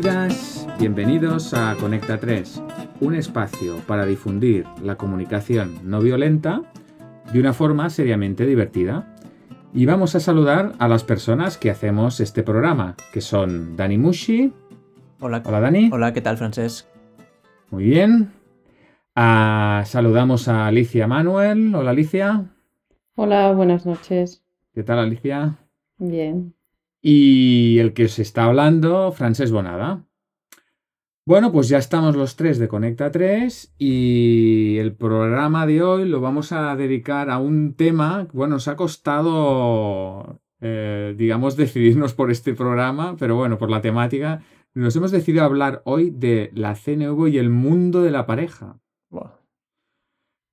Bienvenidas, bienvenidos a Conecta 3, un espacio para difundir la comunicación no violenta de una forma seriamente divertida. Y vamos a saludar a las personas que hacemos este programa, que son Dani Mushi. Hola, Hola Dani. Hola, ¿qué tal, Francesc? Muy bien. Ah, saludamos a Alicia Manuel. Hola Alicia. Hola, buenas noches. ¿Qué tal Alicia? Bien. Y el que os está hablando, Francesc Bonada. Bueno, pues ya estamos los tres de Conecta 3 y el programa de hoy lo vamos a dedicar a un tema, bueno, nos ha costado, eh, digamos, decidirnos por este programa, pero bueno, por la temática, nos hemos decidido hablar hoy de la CNV y el mundo de la pareja. Buah.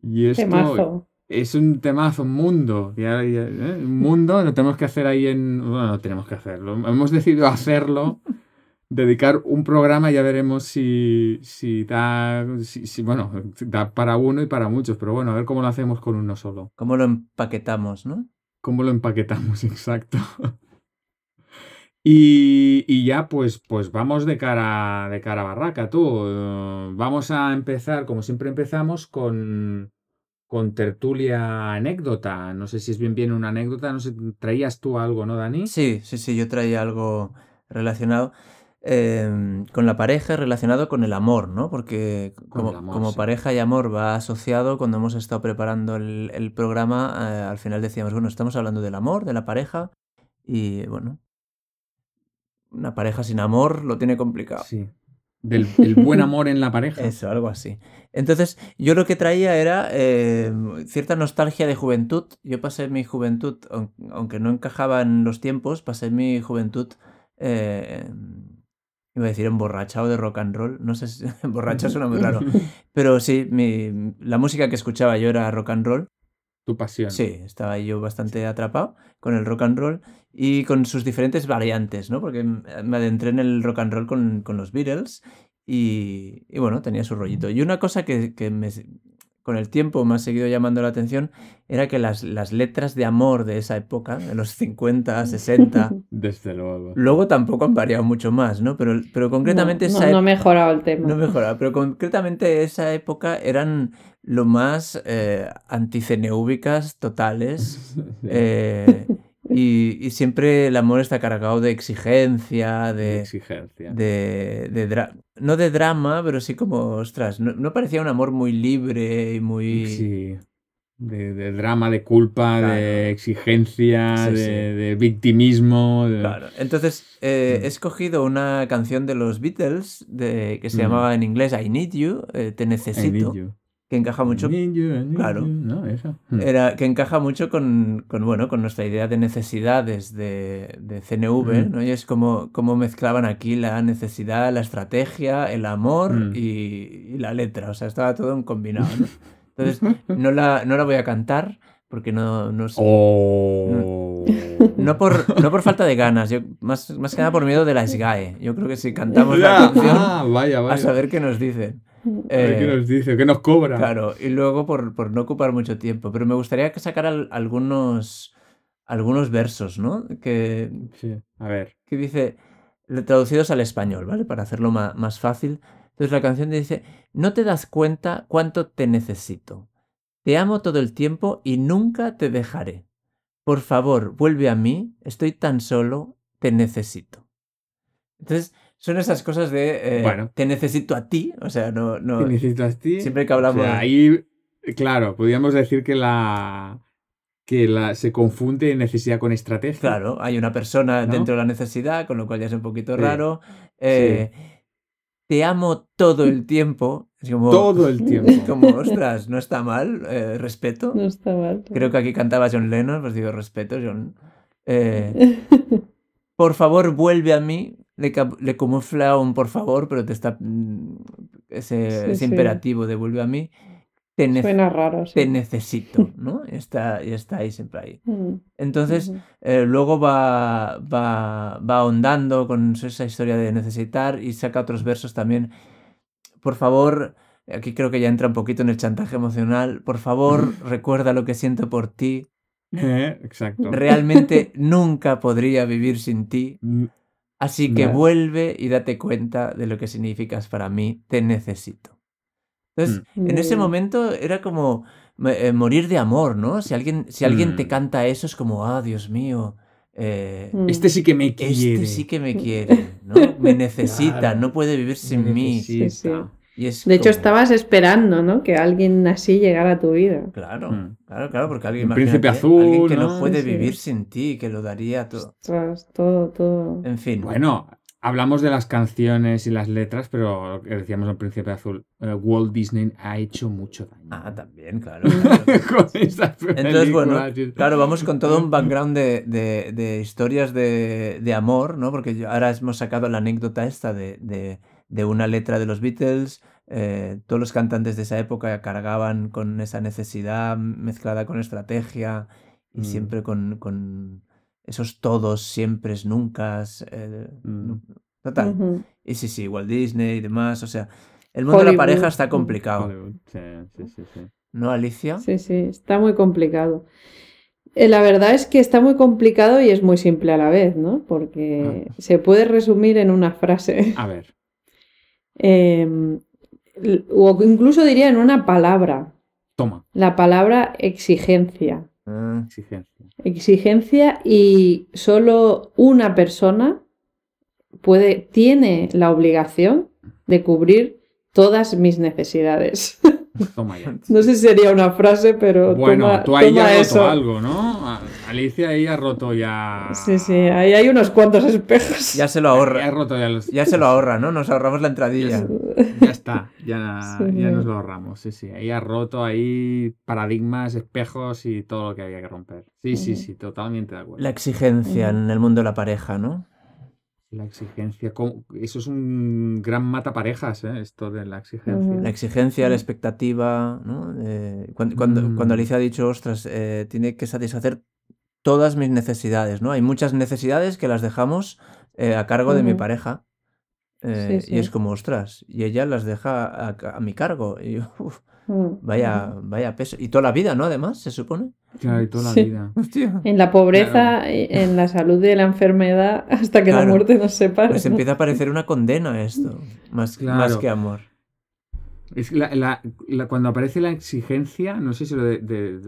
Y esto Temazo. Es un temazo, un mundo. ya- ya, ¿eh? Un mundo, lo tenemos que hacer ahí en. Bueno, no tenemos que hacerlo. Hemos decidido hacerlo, dedicar un programa, ya veremos si, si da. Si, si- bueno, da para uno y para muchos, pero bueno, a ver cómo lo hacemos con uno solo. ¿Cómo lo empaquetamos, no? ¿Cómo lo empaquetamos? Exacto. Y, y ya pues, pues vamos de cara, de cara a barraca, tú. Vamos a empezar, como siempre empezamos, con, con tertulia anécdota. No sé si es bien bien una anécdota, no sé, traías tú algo, ¿no, Dani? Sí, sí, sí, yo traía algo relacionado em, con la pareja, relacionado con el amor, ¿no? Porque como, el amor, como sí. pareja y amor va asociado, cuando hemos estado preparando el, el programa, eh, al final decíamos, bueno, estamos hablando del amor, de la pareja, y bueno, una pareja sin amor lo tiene complicado. Sí. Del el buen amor en la pareja. Eso, algo así. Entonces, yo lo que traía era eh, cierta nostalgia de juventud. Yo pasé mi juventud, aun- aunque no encajaba en los tiempos, pasé mi juventud, eh, iba a decir emborrachado de rock and roll. No sé si emborrachado suena muy raro. Pero sí, mi, la música que escuchaba yo era rock and roll. Tu pasión. Sí, estaba yo bastante atrapado con el rock and roll y con sus diferentes variantes, ¿no? Porque m- me adentré en el rock and roll con, con los Beatles y, y bueno, tenía su rollito. Y una cosa que, que me, con el tiempo me ha seguido llamando la atención era que las, las letras de amor de esa época, de los 50, 60, Desde luego. luego tampoco han variado mucho más, ¿no? Pero, pero concretamente no, esa no, ha mejorado el tema. No mejora, pero concretamente esa época eran lo más eh, anticeneúbicas totales. eh, y, y siempre el amor está cargado de exigencia, De de, exigencia. de, de dra- no de drama, pero sí como, ostras, no, no parecía un amor muy libre y muy... Sí. De, de drama, de culpa, Claro. de exigencia, Sí, de, sí. de victimismo. Claro. Entonces, eh, Mm. he escogido una canción de los Beatles de, que se Mm. llamaba en inglés I Need You, eh, Te I Necesito, need you. Que encaja mucho Claro. you. No, eso. Mm. Era, que encaja mucho con, con, bueno, con nuestra idea de necesidades de, de CNV, Mm. ¿no? Y es como, como mezclaban aquí la necesidad, la estrategia, el amor Mm. y, y la letra. O sea, estaba todo en combinado, ¿no? Entonces, no la, no la voy a cantar porque no, no, sé- Oh. no, por, no por falta de ganas, yo, más, más que nada por miedo de la SGAE. Yo creo que si cantamos la canción, ah, vaya, a vaya. saber qué nos dicen. Qué Eh, nos dice, qué nos cobra. Claro, y luego por, por no ocupar mucho tiempo. Pero me gustaría que sacara al- algunos, algunos versos, ¿no? Que, Sí, a ver. que dice, traducidos al español, ¿vale? Para hacerlo ma- más fácil. Entonces la canción dice, no te das cuenta cuánto te necesito. Te amo todo el tiempo y nunca te dejaré. Por favor, vuelve a mí, estoy tan solo, te necesito. Entonces, son esas cosas de, eh, Bueno. te necesito a ti, o sea, no... no ¿Qué necesitas ti? siempre que O hablamos... sea, ahí, claro, podríamos decir que la que la se confunde necesidad con estrategia. Claro, hay una persona ¿No? dentro de la necesidad, con lo cual ya es un poquito Sí. raro. Eh, Te amo todo el tiempo. Es como, Todo el tiempo. es como, ostras, no está mal, eh, respeto. No está mal. Creo que aquí cantaba John Lennon, pues digo, respeto, John. Eh, por favor, vuelve a mí. Le, le camufla un por favor, pero te está mm, ese, Sí, ese sí. imperativo de vuelve a mí. Te, Suena raro, sí. te necesito, ¿no? Y está, está ahí siempre ahí. Mm, Entonces, eh, luego va, va, va ahondando con esa historia de necesitar y saca otros versos también. Por favor, aquí creo que ya entra un poquito en el chantaje emocional. Por favor, recuerda lo que siento por ti. Eh, Exacto. Realmente nunca podría vivir sin ti. Así que vuelve y date cuenta de lo que significas para mí, te necesito. Entonces, Mm. en ese momento era como eh, morir de amor, ¿no? Si alguien, si alguien te Mm. canta eso, es como, ah, Dios mío, eh. Este sí que me quiere. este sí que me quiere, ¿no? Me necesita, Claro. no puede vivir sin Me mí. necesita. Y es De hecho, como- estabas esperando, ¿no? Que alguien así llegara a tu vida. Claro, Mm. claro, claro, porque alguien, príncipe azul, alguien que no, ¿no? puede Sí. vivir sin ti, que lo daría todo. Ostras, todo, todo. En fin. Bueno, hablamos de las canciones y las letras, pero lo que decíamos al Príncipe Azul, eh, Walt Disney ha hecho mucho daño. Ah, también, claro. Con esas Entonces, bueno, claro, vamos con todo un background de, de- de historias de, de amor, ¿no? Porque yo- ahora hemos sacado la anécdota esta de, de- una letra de los Beatles. eh, todos los cantantes de esa época cargaban con esa necesidad mezclada con estrategia y Mm. siempre con, con esos todos, siempre, nunca. eh, Mm. nu- Total. Y sí, sí, Walt Disney y demás. O sea, el mundo de la pareja está Mm. complicado. Sí, sí, sí, sí. ¿No, Alicia? Sí, sí, está muy complicado. Eh, La verdad es que está muy complicado y es muy simple a la vez, ¿no? Porque se puede resumir en una frase. A ver. Em, o incluso diría en una palabra. Toma, La palabra exigencia. Ah, exigencia. Exigencia y solo una persona puede, tiene la obligación de cubrir todas mis necesidades. Toma ya. No sé si sería una frase, pero Bueno, toma, tú ahí toma ya has roto eso. algo, ¿no? Alicia ahí ha roto ya. Sí, sí, ahí hay unos cuantos espejos. ya se lo Ha ahorra. roto ya los. Ya se lo ahorra, ¿no? Nos ahorramos la entradilla. Ya está, ya, Sí. ya nos lo ahorramos. Sí, sí. Ahí ha roto ahí paradigmas, espejos y todo lo que había que romper. Sí, sí, sí, totalmente de acuerdo. La exigencia en el mundo de la pareja, ¿no? La exigencia, eso es un gran mataparejas, ¿eh? Esto de la exigencia. La exigencia, la expectativa, ¿no? Eh, cuando, cuando, Mm. cuando Alicia ha dicho, ostras, eh, tiene que satisfacer todas mis necesidades, ¿no? Hay muchas necesidades que las dejamos eh, a cargo de mi pareja. Eh, Sí, Y es como, ostras, y ella las deja a, a mi cargo. Y yo, uf, Mm, vaya, vaya peso. Y toda la vida, ¿no? Además, se supone. Claro, y toda la Sí. vida. Hostia. En la pobreza, y en la salud y en la enfermedad, hasta que la muerte nos separe. Pues ¿no? empieza a parecer una condena esto, más, más Claro. que amor. Es la- la- la- cuando aparece la exigencia, no sé si lo de, de-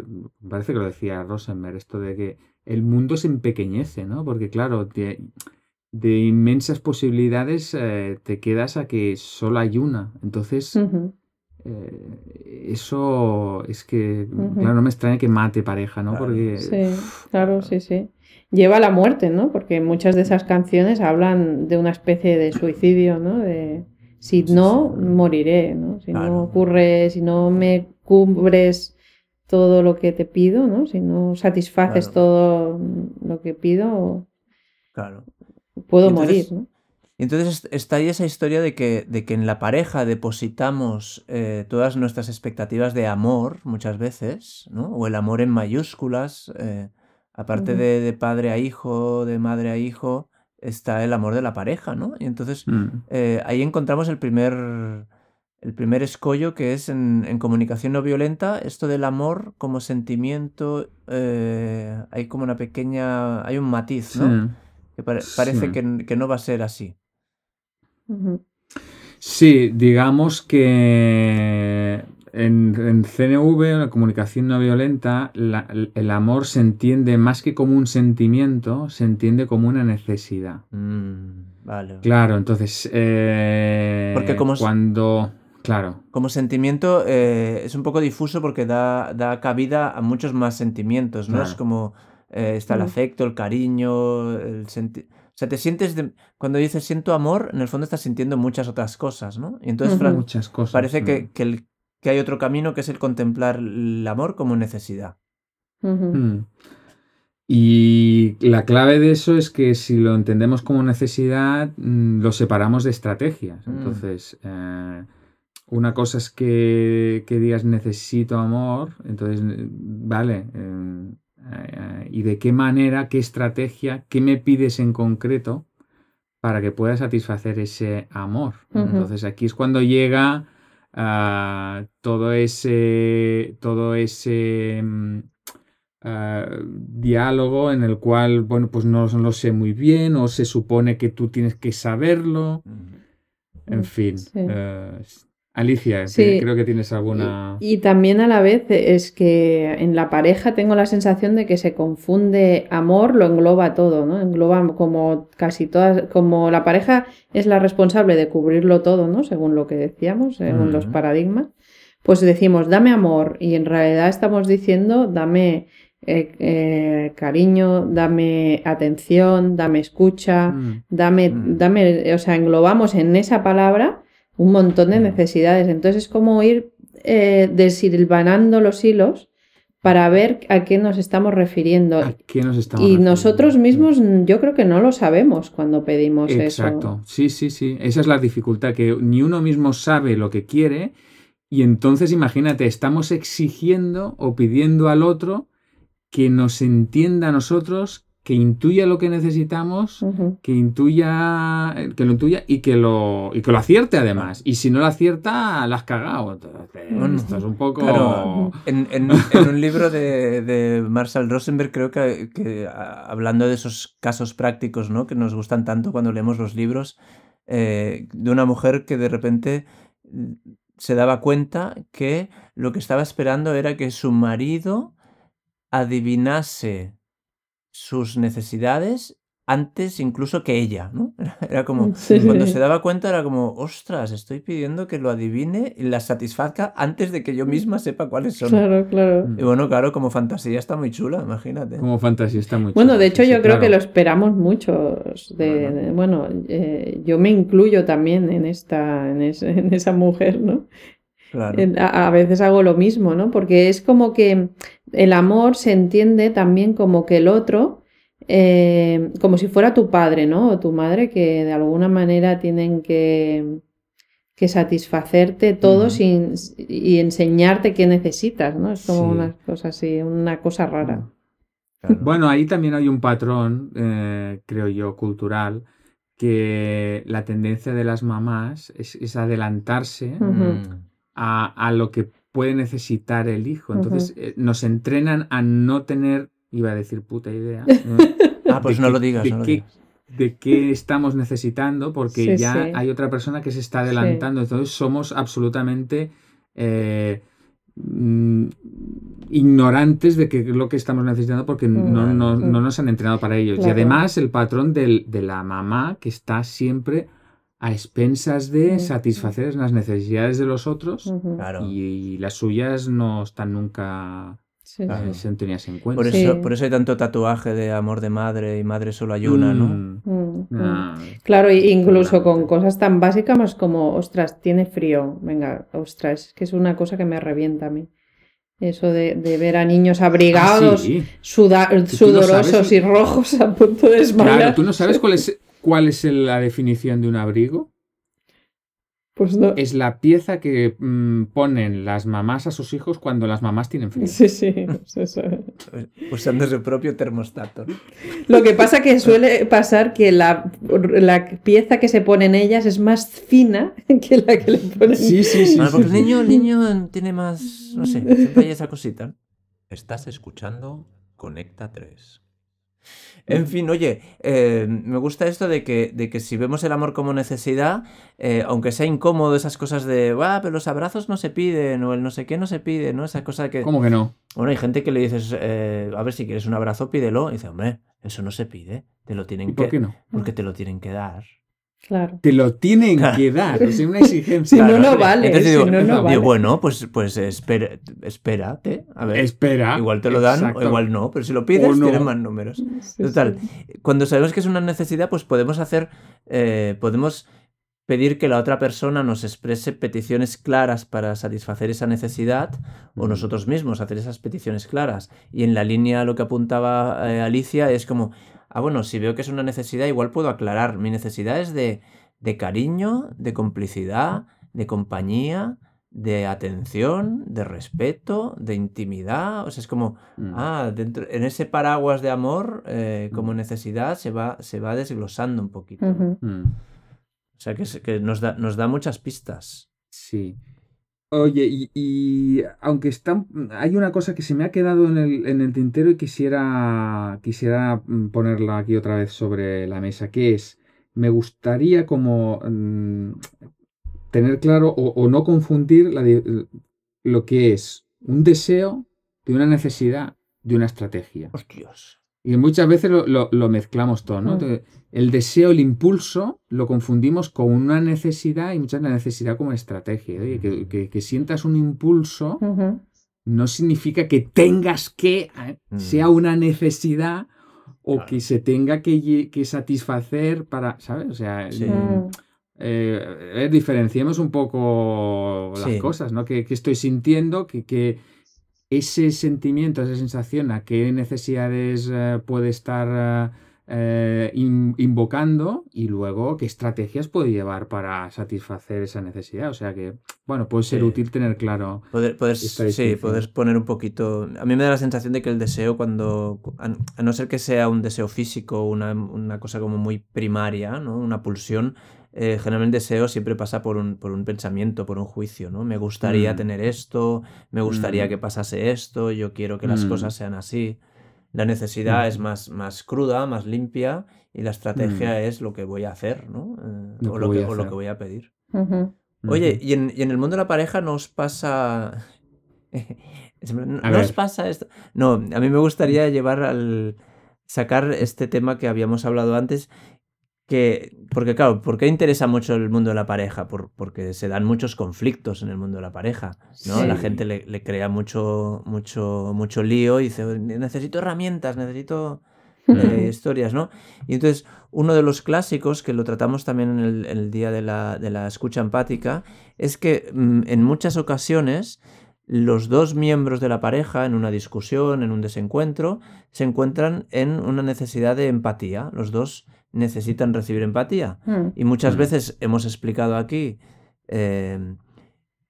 parece que lo decía Rosenberg, esto de que el mundo se empequeñece, ¿no? Porque claro, de, de inmensas posibilidades eh, te quedas a que solo hay una. Entonces, eh, eso es que, claro, no me extraña que mate pareja, ¿no? Claro. Porque Sí, claro, sí, sí. Lleva a la muerte, ¿no? Porque muchas de esas canciones hablan de una especie de suicidio, ¿no? De si no, moriré, ¿no? Si Claro. no ocurre, si no me cubres todo lo que te pido, ¿no? Si no satisfaces Claro. todo lo que pido, Claro. Puedo entonces- morir, ¿no? Y entonces est- está ahí esa historia de que, de que en la pareja depositamos eh, todas nuestras expectativas de amor muchas veces, ¿no? O el amor en mayúsculas. eh, aparte de, de padre a hijo, de madre a hijo, está el amor de la pareja, ¿no? Y entonces mm, eh, ahí encontramos el primer, el primer escollo que es en, en comunicación no violenta, esto del amor como sentimiento, eh, hay como una pequeña, hay un matiz, ¿no? sí. Que pare- parece Sí. que, que no va a ser así. Sí, digamos que en, en CNV, en la comunicación no violenta, la- el amor se entiende más que como un sentimiento, se entiende como una necesidad. Mm, vale. Claro, entonces, eh, Porque como cuando, claro, Como sentimiento eh, es un poco difuso porque da, da cabida a muchos más sentimientos, ¿no? Es como eh, está el Mm. afecto, el cariño, el senti- O sea, te sientes... de- Cuando dices siento amor, en el fondo estás sintiendo muchas otras cosas, ¿no? Y entonces muchas cosas. parece mm. que, que, el- que hay otro camino que es el contemplar el amor como necesidad. Mm. Y la clave de eso es que si lo entendemos como necesidad, mm, lo separamos de estrategias. Mm. Entonces, eh, una cosa es que, que digas necesito amor, entonces, vale, eh, eh, ¿y de qué manera, qué estrategia, qué me pides en concreto para que pueda satisfacer ese amor? Entonces, aquí es cuando llega ah, todo ese, todo ese... mm, eh, diálogo en el cual, bueno, pues no lo sé muy bien o se supone que tú tienes que saberlo. En fin. Sí. Eh, Alicia, Sí. creo que tienes alguna... Y, y también a la vez es que en la pareja tengo la sensación de que se confunde amor, lo engloba todo, ¿no? Engloba como casi todas, como la pareja es la responsable de cubrirlo todo, ¿no? Según lo que decíamos, según los paradigmas, pues decimos, dame amor, y en realidad estamos diciendo, dame eh, eh, cariño, dame atención, dame escucha, Mm, dame, Mm. dame, o sea, englobamos en esa palabra un montón de Mm. necesidades. Entonces es como ir eh, desilvanando los hilos para ver a qué nos estamos refiriendo. ¿A qué nos estamos Y refiriendo? nosotros mismos mm, yo creo que no lo sabemos cuando pedimos Exacto, sí, sí, sí. Esa es la dificultad, que ni uno mismo sabe lo que quiere y entonces imagínate, estamos exigiendo o pidiendo al otro que nos entienda a nosotros, que intuya lo que necesitamos, que intuya, que lo intuya y que lo, y que lo acierte además. Y si no lo acierta, la has cagado. Entonces, Bueno, esto es un poco... claro. En, en- en un libro de, de Marshall Rosenberg, creo que, que, a- hablando de esos casos prácticos, ¿no? Que nos gustan tanto cuando leemos los libros, eh, de una mujer que de repente mm, se daba cuenta que lo que estaba esperando era que su marido adivinase sus necesidades antes incluso que ella, ¿no? Era, como, Sí. cuando se daba cuenta era como, ostras, estoy pidiendo que lo adivine y la satisfazca antes de que yo misma sepa cuáles son. Claro, claro. Y bueno, claro, como fantasía está muy chula, imagínate. Como fantasía está muy Bueno, chulo, de hecho sí, yo creo que lo esperamos muchos. De, Bueno. de- bueno, eh, yo me incluyo también en esta, en, es- en esa mujer, ¿no? Claro. A, a veces hago lo mismo, ¿no? Porque es como que el amor se entiende también como que el otro, eh, como si fuera tu padre, ¿no? O tu madre, que de alguna manera tienen que, que satisfacerte todo sin, y enseñarte qué necesitas, ¿no? Es como Sí. una cosa así, una cosa rara. claro. Bueno, ahí también hay un patrón, eh, creo yo, cultural, que la tendencia de las mamás es, es adelantarse a, a lo que puede necesitar el hijo. Entonces eh, nos entrenan a no tener, iba a decir puta idea, ¿no? Ah, pues de no lo digas, de no lo qué- digas. de qué estamos necesitando, porque Sí, ya sí. hay otra persona que se está adelantando. Entonces somos absolutamente eh, mm, ignorantes de qué es lo que estamos necesitando porque no, no- no nos han entrenado para ello. Y además el patrón del- de la mamá que está siempre a expensas de satisfacer las necesidades de los otros. Claro. y las suyas no están nunca Sí, eh, sí. tenidas en cuenta. Por Sí. eso, por eso hay tanto tatuaje de amor de madre y madre solo hay una, ¿no? Mm, Mm, mm. ah, Claro, incluso con cosas tan básicas como, ostras, tiene frío. Venga, ostras, es que es una cosa que me revienta a mí. Eso de, de ver a niños abrigados, ah, sí. suda- no sudorosos sabes- y rojos a punto de desmayar. Claro, ¿tú no sabes cuál es, cuál es el- la definición de un abrigo? Pues no. Es la pieza que mm, ponen las mamás a sus hijos cuando las mamás tienen frío. Sí, sí. pues eso. Usando su propio termostato. Lo que pasa que suele pasar que la, la pieza que se pone en ellas es más fina que la que le ponen. Sí, sí, sí. Sí, porque el sí. niño, el niño tiene más, no sé, siempre hay esa cosita. Estás escuchando Conecta 3. En fin, oye, eh, me gusta esto de que, de que si vemos el amor como necesidad, eh, aunque sea incómodo esas cosas de, "Buah, pero los abrazos no se piden, o el no sé qué no se pide, ¿no? Esa cosa que... ¿Cómo que no? Bueno, hay gente que le dices, eh, a ver, si quieres un abrazo, pídelo. Y dice, hombre, eso no se pide, te lo tienen ¿Y por que... qué no? Porque te lo tienen que dar. Claro. Te lo tienen Claro. que dar. Es una exigencia. Si no, no vale. Entonces si digo, no, no digo, vale. bueno, pues, pues espera, espérate, a ver. Espera. Igual te lo dan Exacto. o igual no, pero si lo pides no. tienes más números. Sí, Total, sí. cuando sabemos que es una necesidad, pues podemos hacer, eh, podemos pedir que la otra persona nos exprese peticiones claras para satisfacer esa necesidad o nosotros mismos hacer esas peticiones claras. Y en la línea lo que apuntaba eh, Alicia es como, ah, bueno, si veo que es una necesidad, igual puedo aclarar. Mi necesidad es de, de cariño, de complicidad, de compañía, de atención, de respeto, de intimidad. O sea, es como, Mm. Ah, dentro, en ese paraguas de amor, eh, como Mm. necesidad, se va, se va desglosando un poquito. Mm. O sea, que, que nos, da, nos da muchas pistas. Sí. Oye, y, y aunque está, hay una cosa que se me ha quedado en el, en el tintero y quisiera, quisiera mm, ponerla aquí otra vez sobre la mesa, que es, me gustaría como mm, tener claro o, o no confundir la lo que es un deseo de una necesidad de una estrategia. Hostias. Y muchas veces lo, lo- lo mezclamos todo, ¿no? Entonces, el deseo, el impulso, lo confundimos con una necesidad y muchas veces la necesidad como estrategia. Oye, que, que- que sientas un impulso no significa que tengas que, ¿eh? Mm. sea una necesidad o Claro. que se tenga que, satisfacer para, ¿sabes? O sea, Sí. mm, eh, eh, diferenciemos un poco las Sí. cosas, ¿no? Que, estoy sintiendo, que ese sentimiento, esa sensación, a qué necesidades eh, puede estar eh, eh, in- invocando y luego qué estrategias puede llevar para satisfacer esa necesidad. O sea que, bueno, puede ser Sí. útil tener claro. Poder, poder, sí, poder poner un poquito. A mí me da la sensación de que el deseo, cuando. A, a no ser que sea un deseo físico, una, una cosa como muy primaria, ¿no? Una pulsión, eh, generalmente el deseo siempre pasa por un, por un pensamiento, por un juicio, ¿no? Me gustaría Mm. tener esto, me gustaría Mm. que pasase esto, yo quiero que las Mm. cosas sean así. La necesidad Mm. es más, más cruda, más limpia, y la estrategia es lo que voy a hacer, ¿no? Eh, Lo o, que lo que, o lo que voy a pedir. Oye, y en, y en el mundo de la pareja nos pasa... ¿No A ver. pasa esto? No, a mí me gustaría llevar al... sacar este tema que habíamos hablado antes, que... Porque claro, ¿por qué interesa mucho el mundo de la pareja? Por- porque se dan muchos conflictos en el mundo de la pareja, ¿no? La gente le, le crea mucho, mucho, mucho lío y dice, necesito herramientas, necesito eh, historias, ¿no? Y entonces, uno de los clásicos, que lo tratamos también en el, en el día de la, de la escucha empática, es que mm, en muchas ocasiones los dos miembros de la pareja, en una discusión, en un desencuentro, se encuentran en una necesidad de empatía. Los dos necesitan recibir empatía. Mm. Y muchas Mm. veces hemos explicado aquí eh,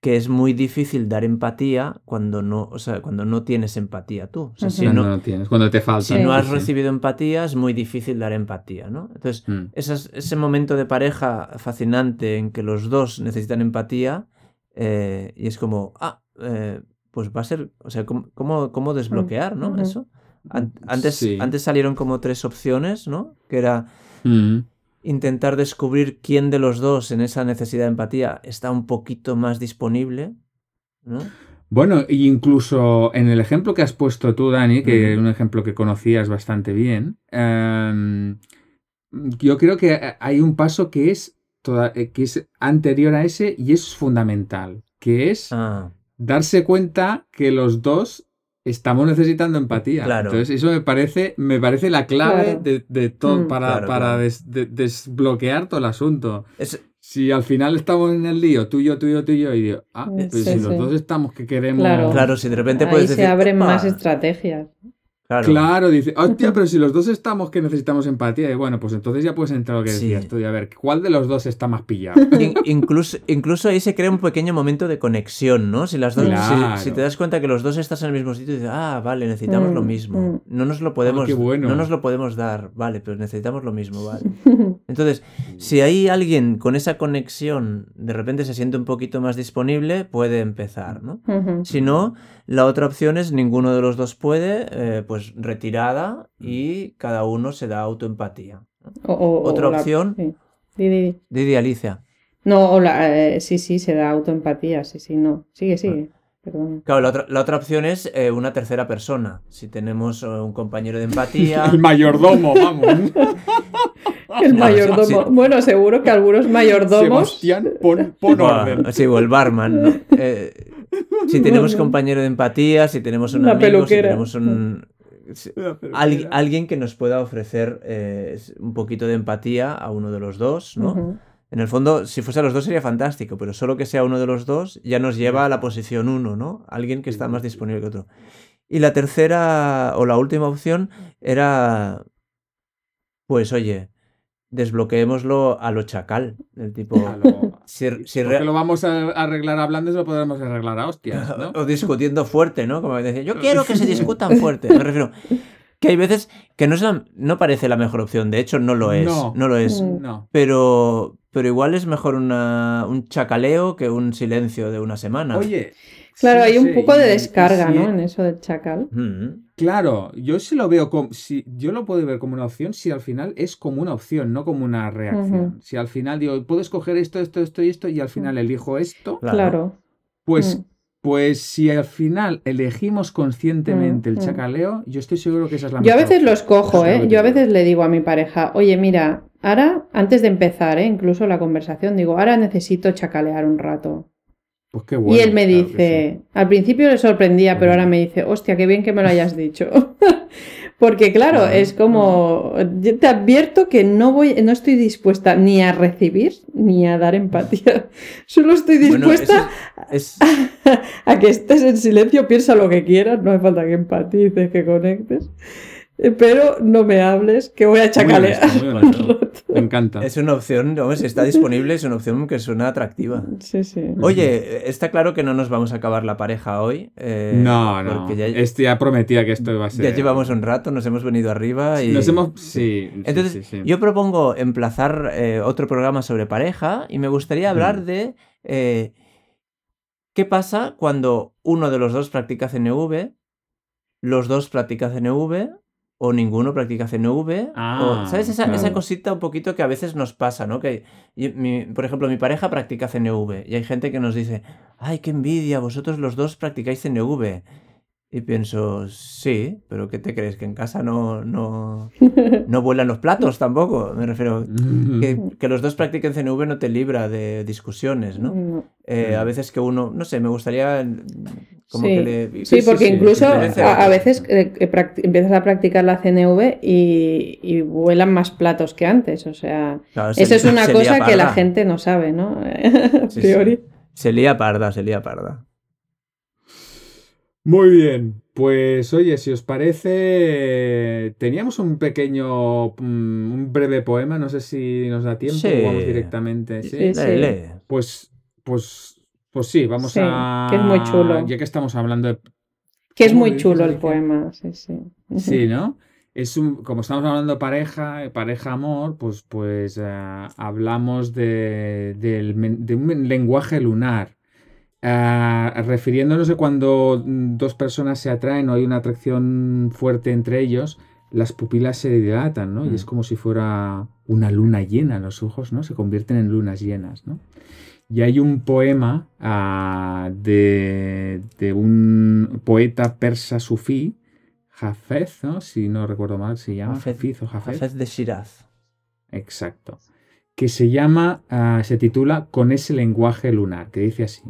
que es muy difícil dar empatía cuando no, o sea, cuando no tienes empatía tú. O sea, si. Cuando no, no tienes, cuando te falta. si Sí. no has recibido empatía, es muy difícil dar empatía, ¿no? Entonces, Mm. esas- ese momento de pareja fascinante en que los dos necesitan empatía eh, y es como, ah, eh, pues va a ser, o sea, ¿cómo, cómo, cómo desbloquear, ¿no? ujú. Eso. An- antes, Sí. antes salieron como tres opciones, ¿no? Que era Mm. intentar descubrir quién de los dos en esa necesidad de empatía está un poquito más disponible, ¿no? Bueno, e incluso en el ejemplo que has puesto tú, Dani, que es un ejemplo que conocías bastante bien, em, yo creo que hay un paso que es, toda- eh, que es anterior a ese y es fundamental, que es Ah, darse cuenta que los dos estamos necesitando empatía. Claro. Entonces, eso me parece, me parece la clave Claro. de, de todo Mm. para, Claro, para claro. des- de- desbloquear todo el asunto. es, Si al final estamos en el lío, tú y yo, tú y yo, tú y yo, y digo, ah, Sí, pues si los dos estamos que queremos. Claro. claro, si de repente Ahí puedes se decir... abren más estrategias. Claro. Claro, dice, hostia, pero si los dos estamos que necesitamos empatía, y bueno, pues entonces ya puedes entrar a lo que Sí. decías tú, y a ver, ¿cuál de los dos está más pillado? In- incluso, incluso ahí se crea un pequeño momento de conexión, ¿no? Si las dos, si- Claro. si, te das cuenta que los dos estás en el mismo sitio, dices, ah, vale, necesitamos Mm, lo mismo. mm. No nos lo podemos, qué bueno. no nos lo podemos dar, vale, pero necesitamos lo mismo, vale. Entonces, si hay alguien con esa conexión de repente se siente un poquito más disponible, puede empezar, ¿no? Si no, la otra opción es ninguno de los dos puede, eh, pues retirada y cada uno se da autoempatía. O- o- o Otra la- opción. sí. Di, di. Didi Alicia. No, o la, eh, sí, sí, se da autoempatía, sí, sí, no. Sigue, sigue. Perdón. Claro, la otra, la otra opción es eh, una tercera persona. Si tenemos eh, un compañero de empatía. El mayordomo, vamos. El mayordomo. sí, sí. Bueno, seguro que algunos mayordomos. Sebastián, pon, pon orden. Sí, o el barman. ¿no? Eh, si tenemos Bueno. compañero de empatía, si tenemos un Una amigo, si peluquera. tenemos un. al- alguien que nos pueda ofrecer eh, un poquito de empatía a uno de los dos, ¿no? En el fondo, si fuese a los dos sería fantástico, pero solo que sea uno de los dos ya nos lleva a la posición uno, ¿no? Alguien que está más disponible que otro. Y la tercera o la última opción era, pues oye, desbloqueémoslo a lo chacal, del tipo... A lo- si- si Porque lo vamos a arreglar hablando, lo podremos arreglar a hostias, ¿no? o discutiendo fuerte, ¿no? Como decía, yo quiero que se discutan fuerte. Me refiero que hay veces que no, es la- no parece la mejor opción, de hecho no lo es, no, No. lo es, Mm. No. pero, pero igual es mejor una, un chacaleo que un silencio de una semana. Oye. Claro, sí, hay un sí, poco de descarga, si- ¿no? En eso del chacal. Mm. Claro, yo sí lo veo como, si, yo lo puedo ver como una opción si al final es como una opción, no como una reacción. Si al final digo, puedo escoger esto, esto, esto y esto, y al final elijo esto, Claro. Pues, Mm. pues si al final elegimos conscientemente Mm, el mm. chacaleo, yo estoy seguro que esa es la Yo a veces lo lo ¿eh? Yo a veces le digo a mi pareja, oye, mira, ahora, antes de empezar, ¿eh? Incluso la conversación, digo, ahora necesito chacalear un rato. Pues qué y bueno, él me claro dice, al principio le sorprendía, pero ahora me dice, hostia, qué bien que me lo hayas dicho. Porque claro, Claro, es como, yo te advierto que no voy, no estoy dispuesta ni a recibir ni a dar empatía. Solo estoy Bueno, dispuesta eso es- a que estés en silencio, piensa lo que quieras, no hace falta que empatices, que conectes. Pero no me hables, que voy a chacalear. honesto, muy un honesto. rato. Me encanta. es una opción, ¿no? si está disponible, es una opción que suena atractiva. Sí, sí. Oye, está claro que no nos vamos a acabar la pareja hoy. eh, no, no. Porque ya, Este ya prometía que esto iba a ser. ya llevamos un rato, nos hemos venido arriba y... Nos hemos. Sí. sí, Entonces, sí, sí. yo propongo emplazar eh, otro programa sobre pareja y me gustaría hablar Mm. de eh, qué pasa cuando uno de los dos practica CNV, los dos practican CNV o ninguno practica CNV. Ah, o, ¿Sabes? Esa, esa cosita un poquito que a veces nos pasa, ¿no? Que, mi- por ejemplo, mi pareja practica CNV y hay gente que nos dice, ay, qué envidia, vosotros los dos practicáis CNV. Y pienso, sí, pero ¿qué te crees? ¿Que en casa no, no, no vuelan los platos tampoco? Me refiero, que, que los dos practiquen CNV no te libra de discusiones, ¿no? No. Eh, a veces que uno, no sé, me gustaría como Sí. que le... Sí, porque sí, incluso a, a veces eh, empiezas a practicar la CNV y, y vuelan más platos que antes. O sea, Claro, se- eso es una cosa que la gente no sabe, ¿no? a Sí, sí. priori. Se lía parda, se lía parda. Muy bien, pues oye, si os parece, teníamos un pequeño, mm, un breve poema, no sé si nos da tiempo Sí. vamos directamente, ¿sí? Sí, sí. Lee, lee. Pues, pues, pues sí, vamos Sí, a... que es muy chulo. Ya que estamos hablando de... Que es ¿Cómo muy chulo el poema, sí, sí. Sí, ¿no? Es un, como estamos hablando de pareja, eh, pareja amor, pues, pues eh, hablamos de, del men- de un lenguaje lunar. Ah, refiriéndonos a cuando mm, dos personas se atraen o hay una atracción fuerte entre ellos, las pupilas se dilatan, ¿no? Y es Mm. como si fuera una luna llena, los ojos, ¿no? Se convierten en lunas llenas, ¿no? Y hay un poema ah, de, de un poeta persa sufí, Hafez, ¿no? Si no recuerdo mal, se llama Hafiz o de Shiraz. Exacto. Que se llama, ah, se titula Con ese lenguaje lunar, que dice así.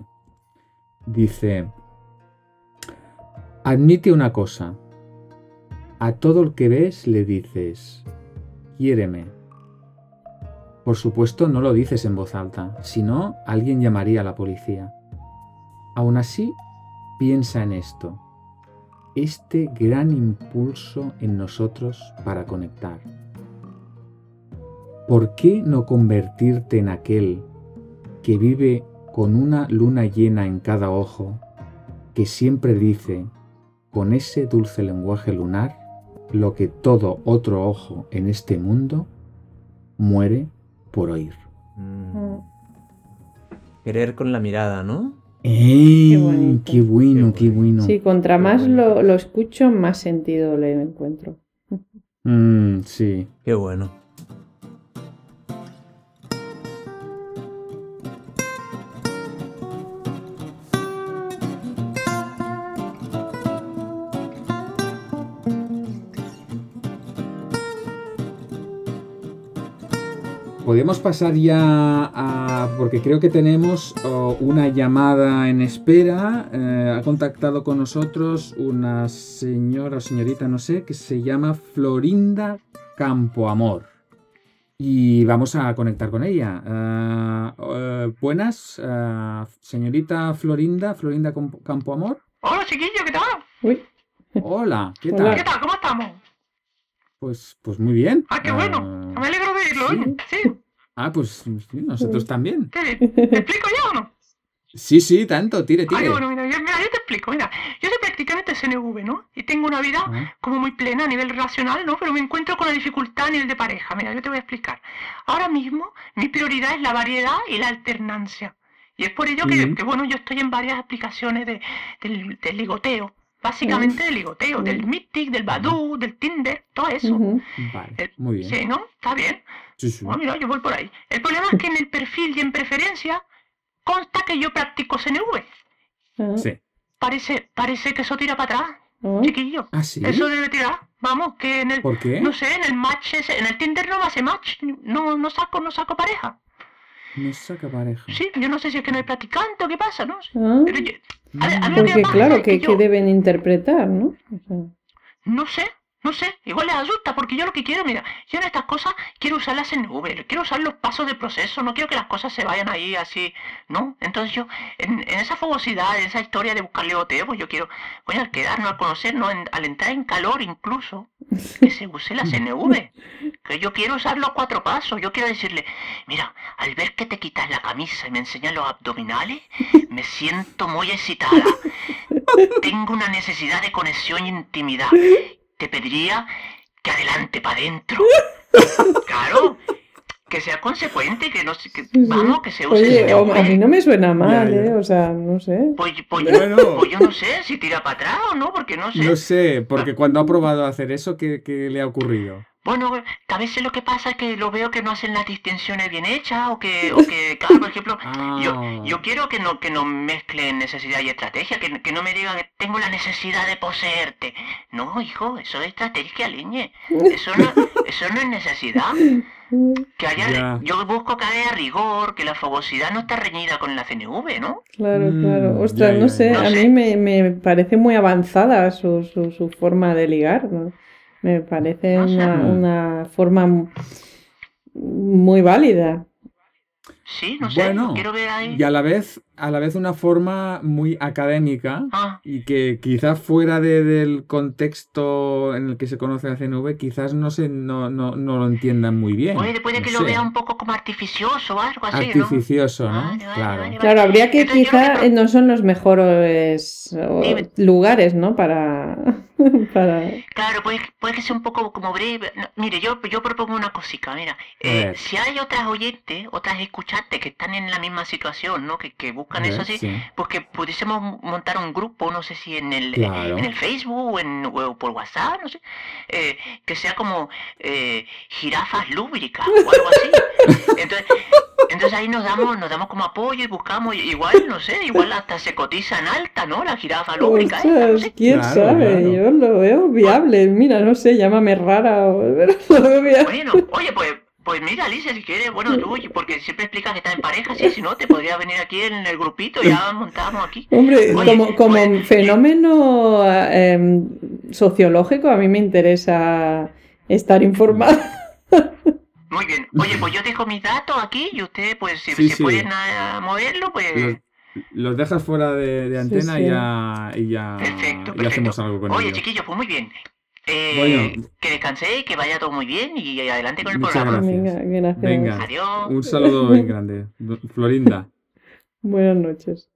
Dice, admite una cosa. A todo el que ves le dices, quiéreme. Por supuesto no lo dices en voz alta, si no, alguien llamaría a la policía. Aún así, piensa en esto. Este gran impulso en nosotros para conectar. ¿Por qué no convertirte en aquel que vive con una luna llena en cada ojo, que siempre dice, con ese dulce lenguaje lunar, lo que todo otro ojo en este mundo muere por oír? Mm. Querer con la mirada, ¿no? ¡Ey! Qué bonito. ¡Qué bueno, Qué qué bueno! Sí, contra Qué más bueno. lo, lo escucho, más sentido le encuentro. Mm, sí. Qué bueno. Podemos pasar ya a. Porque creo que tenemos oh, una llamada en espera. Eh, ha contactado con nosotros una señora o señorita, no sé, que se llama Florinda Campoamor. Y vamos a conectar con ella. Ah, eh, buenas, señorita Florinda, Florinda Campo- Campoamor. Hola, chiquillo, ¿qué tal? Uy, Hola, ¿qué Hola. ¿Qué tal? tal? ¿Cómo estamos? Pues, pues muy bien. Ah, qué bueno. Me alegro de oírlo, sí. oye. Sí, Ah, pues sí, nosotros también. ¿qué? ¿Te explico ya o no? Sí, sí, tanto, tire, tire. Ay, bueno, mira, yo, mira, yo te explico, mira, yo soy practicante CNV, ¿no? Y tengo una vida Ah, como muy plena a nivel relacional, ¿no? Pero me encuentro con la dificultad a nivel de pareja. Mira, yo te voy a explicar. Ahora mismo, mi prioridad es la variedad y la alternancia. Y es por ello que, bueno, yo estoy en varias aplicaciones de, del, del ligoteo. Básicamente del ligoteo, del Mythic, del Badoo, del Tinder, todo eso. Vale, muy bien. Sí, ¿no? Está bien. Sí, sí. Bueno, mira, yo voy por ahí. El problema es que en el perfil y en preferencia consta que yo practico CNV. Ah, Sí. Parece, parece que eso tira para atrás, ah. chiquillo. ¿Ah, sí? Eso debe tirar. Vamos, que en el, ¿Por qué? no sé, en el match ese- en el Tinder no me hace match, no, no saco, no saco pareja. No saca pareja. Sí, yo no sé si es que no hay practicante o qué pasa, ¿no? Ah, Pero yo- a a que Porque pasa claro, es que que, que deben interpretar, ¿no? O sea, No sé, no sé, igual les asusta, porque yo lo que quiero, mira, yo en estas cosas quiero usar las NV, quiero usar los pasos del proceso, no quiero que las cosas se vayan ahí así, ¿no? Entonces yo, en, en esa fogosidad, en esa historia de buscar ligoteo, pues yo quiero, bueno, al quedarnos, al conocernos, en- al entrar en calor incluso, que se use las NV, que yo quiero usar los cuatro pasos, yo quiero decirle, mira, al ver que te quitas la camisa y me enseñas los abdominales, me siento muy excitada. Tengo una necesidad de conexión y intimidad. Te pediría que adelante para adentro. Claro, que sea consecuente, que no se- que, sí, sí. vamos, que se use Oye, el o- a mí no me suena mal, Ya, ya. ¿eh? O sea, no sé. Pues, pues, Bueno. pues yo no sé si tira para atrás o no, porque no sé. No sé, porque cuando ha probado a hacer eso, ¿qué, qué le ha ocurrido? Bueno, a veces lo que pasa es que lo veo que no hacen las distinciones bien hechas o que, o que claro, por ejemplo, Ah. yo, yo quiero que no, que no mezclen necesidad y estrategia, que, que no me digan que tengo la necesidad de poseerte. No, hijo, eso es estrategia, leñe. Eso no, eso no es necesidad. Que haya, Ya. yo busco que haya rigor, que la fogosidad no está reñida con la CNV, ¿no? Claro, Mm, claro. Ostras, ya, no sé, a No mí sé. me, me parece muy avanzada su, su, su forma de ligar, ¿no? Me parece sé. una, una forma muy válida. Sí, no sé, Bueno, quiero ver ahí. Y a la vez, a la vez una forma muy académica Ah, y que quizás fuera de- del contexto en el que se conoce la CNV, quizás no se no, no, no lo entiendan muy bien. puede, puede no que lo sé. vea un poco como artificioso o algo así. Artificioso, ¿no? Vale, vale, Claro. vale, Claro, habría que Entonces, quizá que no son los mejores o, lugares, ¿no? Para, para... Claro, puede, puede que sea un poco como breve. No, mire, yo, yo propongo una cosita, mira. Eh, si hay otras oyentes, otras escuchantes que están en la misma situación, ¿no? Que, que buscan ver, eso así, sí. pues que pudiésemos montar un grupo, no sé si en el, Claro. en el Facebook en, o por WhatsApp, no sé, eh, que sea como eh, jirafas lúbricas o algo así. Entonces, entonces ahí nos damos, nos damos como apoyo y buscamos, igual, no sé, igual hasta se cotizan alta, ¿no? La jirafa lúbrica esta, no Ostras, sé. quién Claro, sabe, claro. yo lo veo viable. Mira, no sé, llámame rara o pero lo veo viable. Bueno, oye, pues, pues mira, Alicia, si quieres, bueno, tú, porque siempre explicas que estás en pareja, sí, si no, te podría venir aquí en el grupito, ya montamos aquí. Hombre, Oye, como, como oye, fenómeno eh, sociológico, a mí me interesa estar informada. Muy bien. Oye, pues yo dejo mis datos aquí y usted, pues, si, Sí, si sí. pueden ah, moverlo, pues... Los, los dejas fuera de, antena sí. y ya, y ya Perfecto, y hacemos algo con Oye, ello. chiquillos, pues muy bien. Eh, Bueno. que descanséis, que vaya todo muy bien y adelante con el Muchas programa. gracias. Venga, gracias. Venga. Adiós. Un saludo muy grande. Florinda. Buenas noches.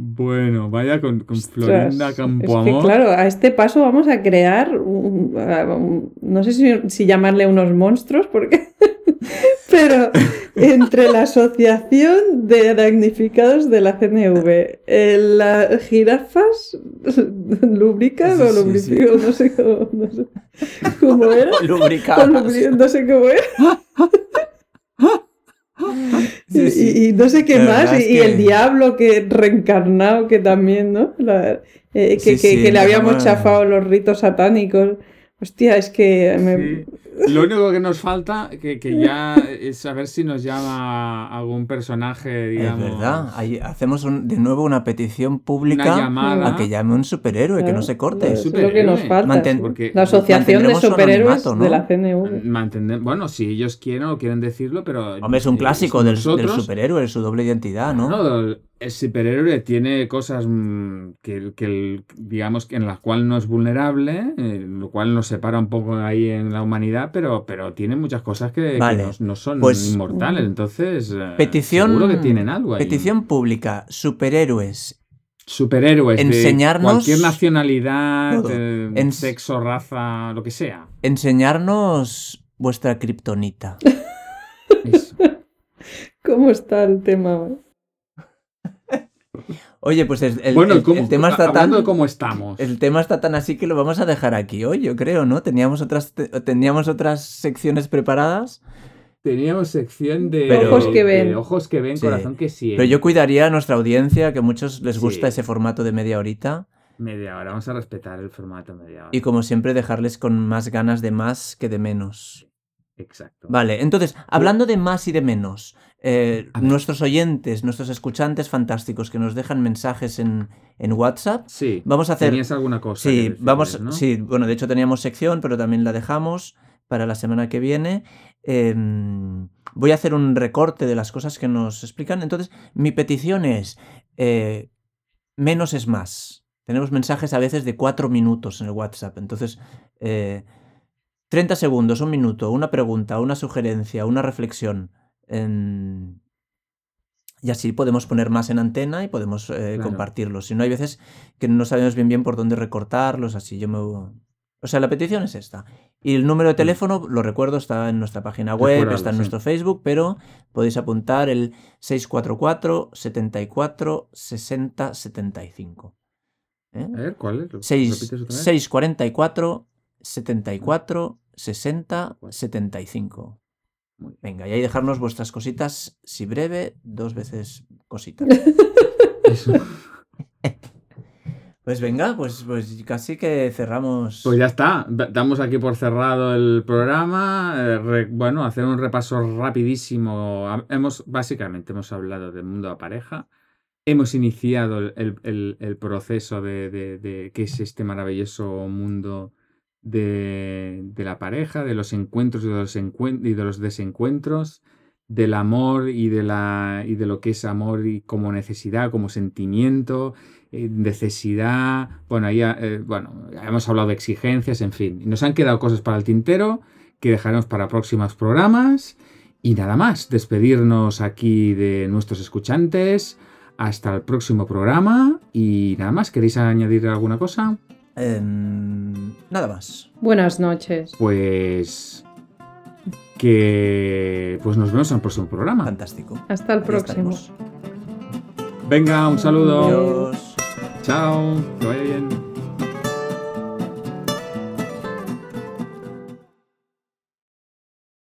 Bueno, vaya con, con Florinda es que Campoamor. claro, a este paso vamos a crear, un- un- no sé si, si llamarle unos monstruos, porque, pero entre la asociación de damnificados de la CNV, eh, las jirafas lubrican Sí, o sí, lubrifican, no sé cómo, no sé cómo era, Lubricadas. lubri- no sé cómo era. Sí, Y- sí. Y, y no sé qué La más, y, el diablo que reencarnado que también, ¿no? La- eh, que, Sí, que- le habíamos chafado los ritos satánicos. Hostia, es que me-. Lo único que nos falta, que, que ya es saber si nos llama algún personaje, Es digamos. verdad. Ahí hacemos un- de nuevo una petición pública Una llamada. a que llame un superhéroe, que Claro, no se corte. Es lo que nos falta. Manten-. Porque- la Asociación de Superhéroes ¿no? de la CNV. Mantendem- bueno, si ellos quieren o quieren decirlo, pero. Hombre, es un eh, clásico del, del nosotros- superhéroe, su doble identidad, ¿no? No, el superhéroe tiene cosas mm, que, que el- digamos que en las cuales no es vulnerable, eh, lo cual nos separa un poco ahí en la humanidad, pero, pero tiene muchas cosas que, no, no son pues- inmortales. Entonces, eh, Petición, seguro que tienen algo ahí. petición pública, superhéroes. Superhéroes Enseñarnos de cualquier nacionalidad, eh, En- sexo, raza, lo que sea. Enseñarnos vuestra kriptonita. Eso. ¿Cómo está el tema? Oye, pues el, el- bueno, el- ¿cómo- el tema está tan... cómo estamos. El tema está tan así que lo vamos a dejar aquí hoy, yo creo, ¿no? Teníamos otras, te- teníamos otras secciones preparadas, Teníamos sección de Pero- Ojos que ven. de ojos que ven, Sí. corazón que sí. pero yo cuidaría a nuestra audiencia, que a muchos les gusta Sí. ese formato de media horita, Media hora, vamos a respetar el formato media hora. y como siempre dejarles con más ganas de más que de menos. Exacto. Vale, entonces, hablando de más y de menos, eh, nuestros oyentes, nuestros escuchantes fantásticos que nos dejan mensajes en, en WhatsApp, Sí. vamos a hacer... Tenías alguna cosa. Sí, decirles, vamos, ¿no? sí, bueno, de hecho teníamos sección, pero también la dejamos para la semana que viene. Em, voy a hacer un recorte de las cosas que nos explican. Entonces, mi petición es, eh, menos es más. Tenemos mensajes a veces de cuatro minutos en el WhatsApp. Entonces, eh, 30 segundos, un minuto, una pregunta, una sugerencia, una reflexión. Y así podemos poner más en antena y podemos eh, Claro. compartirlos. Si no, hay veces que no sabemos bien bien por dónde recortarlos, así yo me... O sea, la petición es esta. Y el número de teléfono, lo recuerdo, está en nuestra página web, está en sí. nuestro Facebook, pero podéis apuntar el 644 74 60 75. ¿Eh? A ver, ¿cuál es? ¿Lo Seis- repites otra vez? 644 74 60 75. Muy bien. Venga, y ahí dejarnos vuestras cositas, si breve, dos veces cositas. Pues venga, pues, pues casi que cerramos. Pues ya está, Da- damos aquí por cerrado el programa. eh, re- bueno, hacer un repaso rapidísimo. Hemos, básicamente hemos hablado del mundo de pareja. Hemos iniciado el- el proceso de, de- de qué es este maravilloso mundo de, de la pareja, de los encuentros y de los, encuen- y de los desencuentros, del amor y de, la, y de lo que es amor y como necesidad, como sentimiento, eh, necesidad, bueno, ahí, eh, bueno, hemos hablado de exigencias, en fin. Nos han quedado cosas para el tintero que dejaremos para próximos programas. Y nada más, despedirnos aquí de nuestros escuchantes. Hasta el próximo programa. Y nada más, ¿queréis añadir alguna cosa? Em, nada más. Buenas noches. Pues que pues nos vemos en el próximo programa. Fantástico. Hasta el Ahí próximo. estaremos. Venga, un saludo. Adiós. Chao. Que vaya bien.